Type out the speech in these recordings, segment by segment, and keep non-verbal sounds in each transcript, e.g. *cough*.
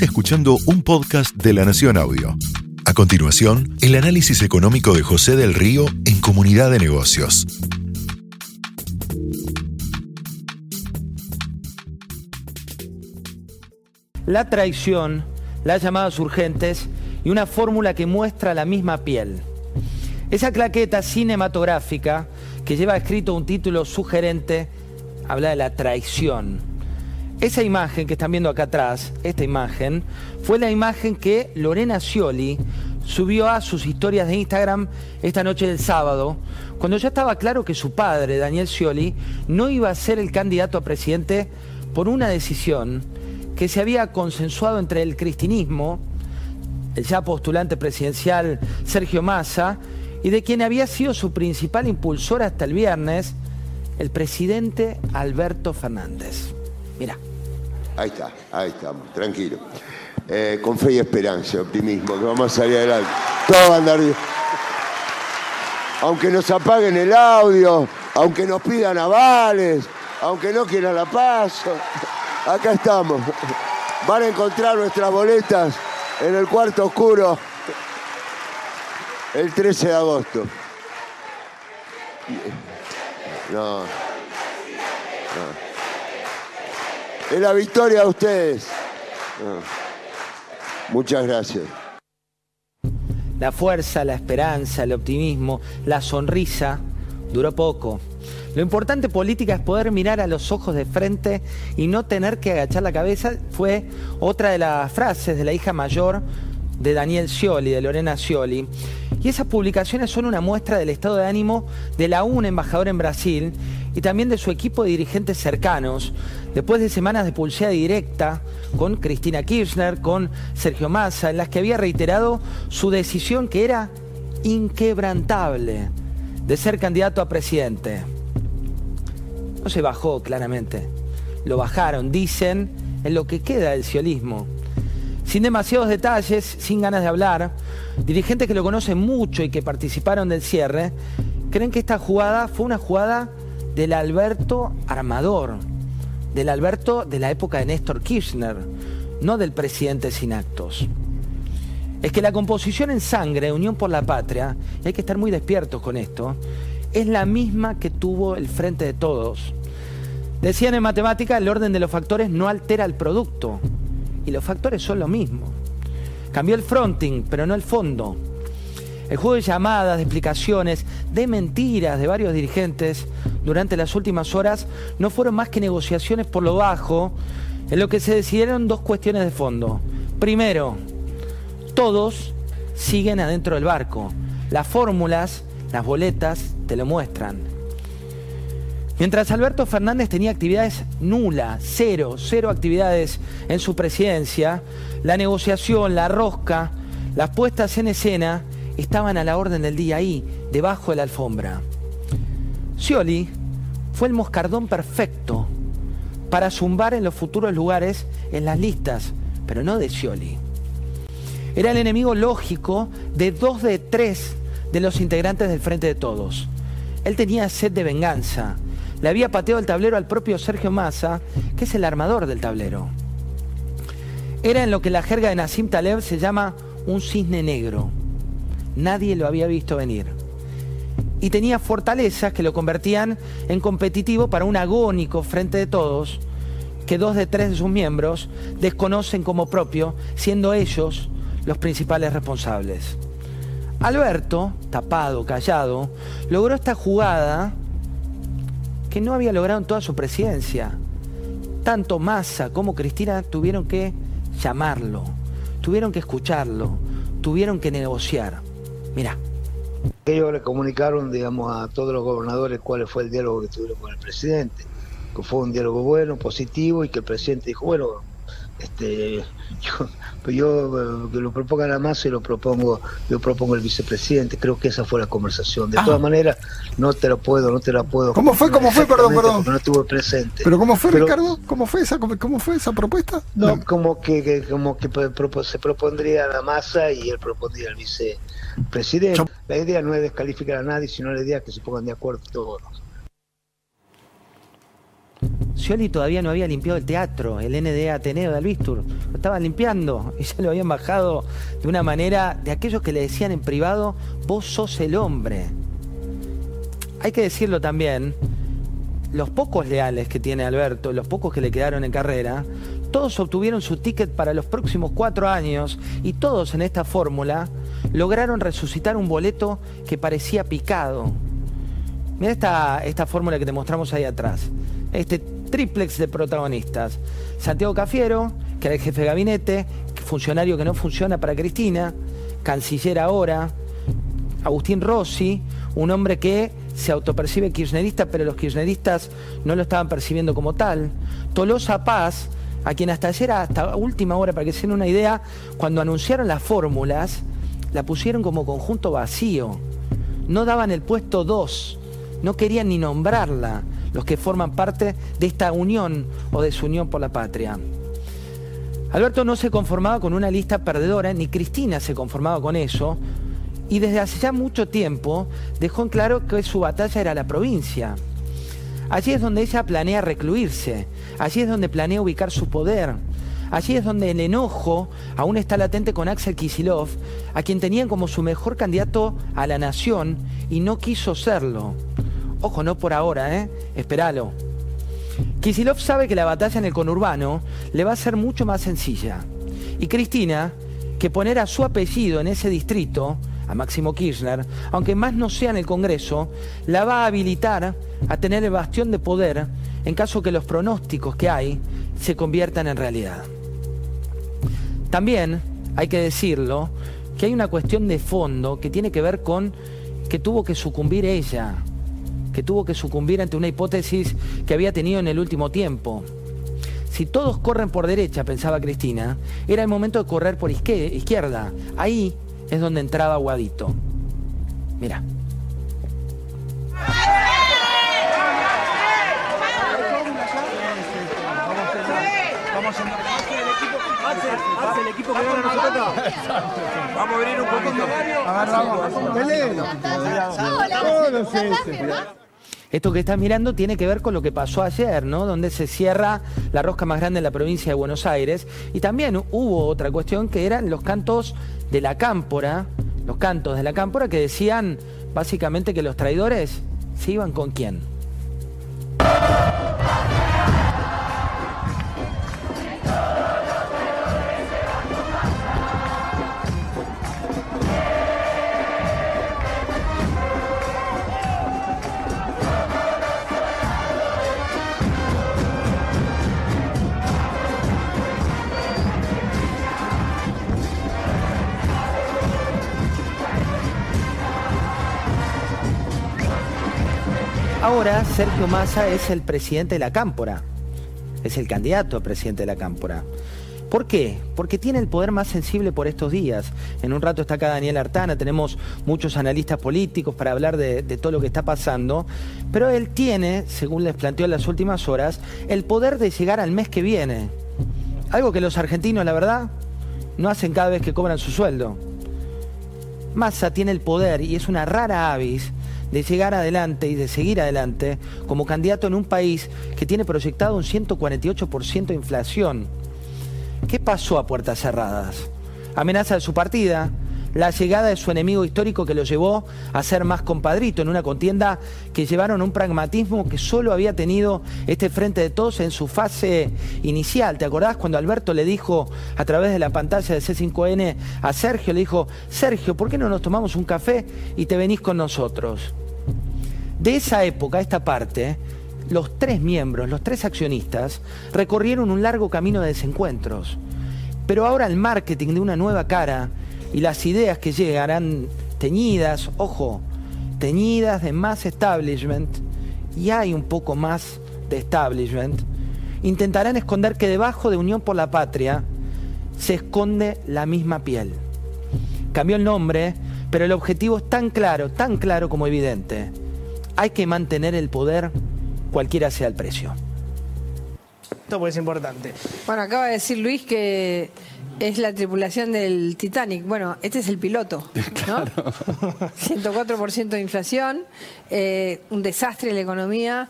Escuchando un podcast de La Nación Audio. A continuación, el análisis económico de José del Río en Comunidad de Negocios. La traición, las llamadas urgentes y una fórmula que muestra la misma piel. Esa claqueta cinematográfica que lleva escrito un título sugerente habla de la traición. Esa imagen que están viendo acá atrás, esta imagen, fue la imagen que Lorena Scioli subió a sus historias de Instagram esta noche del sábado, cuando ya estaba claro que su padre, Daniel Scioli, no iba a ser el candidato a presidente por una decisión que se había consensuado entre el cristinismo, el ya postulante presidencial Sergio Massa, y de quien había sido su principal impulsor hasta el viernes, el presidente Alberto Fernández. Mira. Ahí está, ahí estamos, tranquilo. Eh, con fe y esperanza, optimismo, que vamos a salir adelante. Todo va a andar bien. Aunque nos apaguen el audio, aunque nos pidan avales, aunque no quieran la paz, acá estamos. Van a encontrar nuestras boletas en el cuarto oscuro el 13 de agosto. No. no. Es la victoria de ustedes. No. Muchas gracias. La fuerza, la esperanza, el optimismo, la sonrisa duró poco. Lo importante política es poder mirar a los ojos de frente y no tener que agachar la cabeza. Fue otra de las frases de la hija mayor de Daniel Scioli, de Lorena Scioli. Y esas publicaciones son una muestra del estado de ánimo de la un embajador en Brasil y también de su equipo de dirigentes cercanos, después de semanas de pulsea directa con Cristina Kirchner, con Sergio Massa, en las que había reiterado su decisión que era inquebrantable de ser candidato a presidente. No se bajó claramente, lo bajaron, dicen, en lo que queda del ciolismo. Sin demasiados detalles, sin ganas de hablar, dirigentes que lo conocen mucho y que participaron del cierre, creen que esta jugada fue una jugada del Alberto armador, del Alberto de la época de Néstor Kirchner, no del presidente sin actos. Es que la composición en sangre, Unión por la Patria, y hay que estar muy despiertos con esto, es la misma que tuvo el Frente de Todos. Decían en matemática, el orden de los factores no altera el producto, y los factores son lo mismo. Cambió el fronting, pero no el fondo. El juego de llamadas, de explicaciones, de mentiras de varios dirigentes durante las últimas horas no fueron más que negociaciones por lo bajo, en lo que se decidieron dos cuestiones de fondo. Primero, todos siguen adentro del barco. Las fórmulas, las boletas, te lo muestran. Mientras Alberto Fernández tenía actividades nulas, cero, cero actividades en su presidencia, la negociación, la rosca, las puestas en escena estaban a la orden del día ahí, debajo de la alfombra. Scioli fue el moscardón perfecto para zumbar en los futuros lugares en las listas, pero no de Scioli. Era el enemigo lógico de dos de tres de los integrantes del Frente de Todos. Él tenía sed de venganza. Le había pateado el tablero al propio Sergio Massa, que es el armador del tablero. Era en lo que la jerga de Nassim Taleb se llama un cisne negro. Nadie lo había visto venir. Y tenía fortalezas que lo convertían en competitivo para un agónico frente de todos, que dos de tres de sus miembros desconocen como propio, siendo ellos los principales responsables. Alberto, tapado, callado, logró esta jugada que no había logrado en toda su presidencia. Tanto Massa como Cristina tuvieron que llamarlo, tuvieron que escucharlo, tuvieron que negociar. Mira. Ellos le comunicaron, digamos, a todos los gobernadores cuál fue el diálogo que tuvieron con el presidente, que fue un diálogo bueno, positivo, y que el presidente dijo, bueno, este, yo, pues yo que lo proponga la masa y lo propongo, yo propongo el vicepresidente. Creo que esa fue la conversación. De todas maneras, no te la puedo, no te la puedo. ¿Cómo fue? ¿Cómo fue? Perdón, perdón. No estuve presente. Pero ¿cómo fue, Ricardo? ¿Cómo fue esa, cómo fue esa propuesta? No, como que, que, como que se propondría la masa y él propondría el vicepresidente. La idea no es descalificar a nadie, sino la idea es que se pongan de acuerdo todos. Scioli todavía no había limpiado el teatro, el NDA Ateneo de Albistur. Lo estaban limpiando *laughs* y ya lo habían bajado de una manera de aquellos que le decían en privado, vos sos el hombre. Hay que decirlo también, los pocos leales que tiene Alberto, los pocos que le quedaron en carrera, todos obtuvieron su ticket para los próximos cuatro años y todos en esta fórmula lograron resucitar un boleto que parecía picado. Mira esta, esta fórmula que te mostramos ahí atrás. Este triplex de protagonistas. Santiago Cafiero, que era el jefe de gabinete, funcionario que no funciona para Cristina, canciller ahora, Agustín Rossi, un hombre que se autopercibe kirchnerista, pero los kirchneristas no lo estaban percibiendo como tal. Tolosa Paz, a quien hasta ayer, hasta última hora, para que se den una idea, cuando anunciaron las fórmulas, la pusieron como conjunto vacío. No daban el puesto 2, no querían ni nombrarla los que forman parte de esta unión o desunión por la patria. Alberto no se conformaba con una lista perdedora, ni Cristina se conformaba con eso, y desde hace ya mucho tiempo dejó en claro que su batalla era la provincia. Allí es donde ella planea recluirse, allí es donde planea ubicar su poder, allí es donde el enojo aún está latente con Axel Kisilov, a quien tenían como su mejor candidato a la nación y no quiso serlo. Ojo, no por ahora, ¿eh? Espéralo. Kisilov sabe que la batalla en el conurbano le va a ser mucho más sencilla. Y Cristina, que poner a su apellido en ese distrito, a Máximo Kirchner, aunque más no sea en el Congreso, la va a habilitar a tener el bastión de poder en caso que los pronósticos que hay se conviertan en realidad. También hay que decirlo que hay una cuestión de fondo que tiene que ver con que tuvo que sucumbir ella que tuvo que sucumbir ante una hipótesis que había tenido en el último tiempo. Si todos corren por derecha, pensaba Cristina, era el momento de correr por izquierda. Ahí es donde entraba Guadito. Mira. Vamos a abrir un poquito. Vamos. Esto que estás mirando tiene que ver con lo que pasó ayer, ¿no? Donde se cierra la rosca más grande en la provincia de Buenos Aires. Y también hubo otra cuestión que eran los cantos de la cámpora, los cantos de la cámpora que decían básicamente que los traidores se iban con quién. Ahora Sergio Massa es el presidente de la Cámpora, es el candidato a presidente de la Cámpora. ¿Por qué? Porque tiene el poder más sensible por estos días. En un rato está acá Daniel Artana, tenemos muchos analistas políticos para hablar de, de, todo lo que está pasando, pero él tiene, según les planteó en las últimas horas, el poder de llegar al mes que viene. Algo que los argentinos, la verdad, no hacen cada vez que cobran su sueldo. Massa tiene el poder y es una rara avis de llegar adelante y de seguir adelante como candidato en un país que tiene proyectado un 148% de inflación. ¿Qué pasó a puertas cerradas? Amenaza de su partida, la llegada de su enemigo histórico que lo llevó a ser más compadrito en una contienda que llevaron un pragmatismo que solo había tenido este frente de todos en su fase inicial. ¿Te acordás cuando Alberto le dijo a través de la pantalla de C5N a Sergio, le dijo, Sergio, ¿por qué no nos tomamos un café y te venís con nosotros? De esa época, esta parte, los tres miembros, los tres accionistas, recorrieron un largo camino de desencuentros. Pero ahora el marketing de una nueva cara y las ideas que llegarán teñidas, ojo, teñidas de más establishment, y hay un poco más de establishment, intentarán esconder que debajo de Unión por la Patria se esconde la misma piel. Cambió el nombre, pero el objetivo es tan claro, tan claro como evidente. Hay que mantener el poder, cualquiera sea el precio. Esto pues es importante. Bueno, acaba de decir Luis que es la tripulación del Titanic. Bueno, este es el piloto, *laughs* ¿no? 104% de inflación, eh, un desastre en la economía.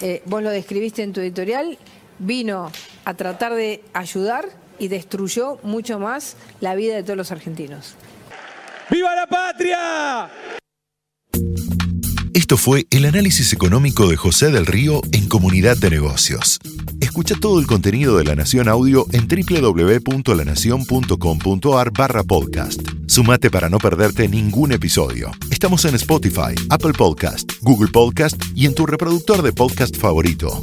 eh, vos lo describiste en tu editorial, vino a tratar de ayudar y destruyó mucho más la vida de todos los argentinos. ¡Viva la patria! Esto fue el análisis económico de José del Río en Comunidad de Negocios. Escucha todo el contenido de La Nación Audio en www.lanacion.com.ar barra podcast. Sumate para no perderte ningún episodio. Estamos en Spotify, Apple Podcast, Google Podcast y en tu reproductor de podcast favorito.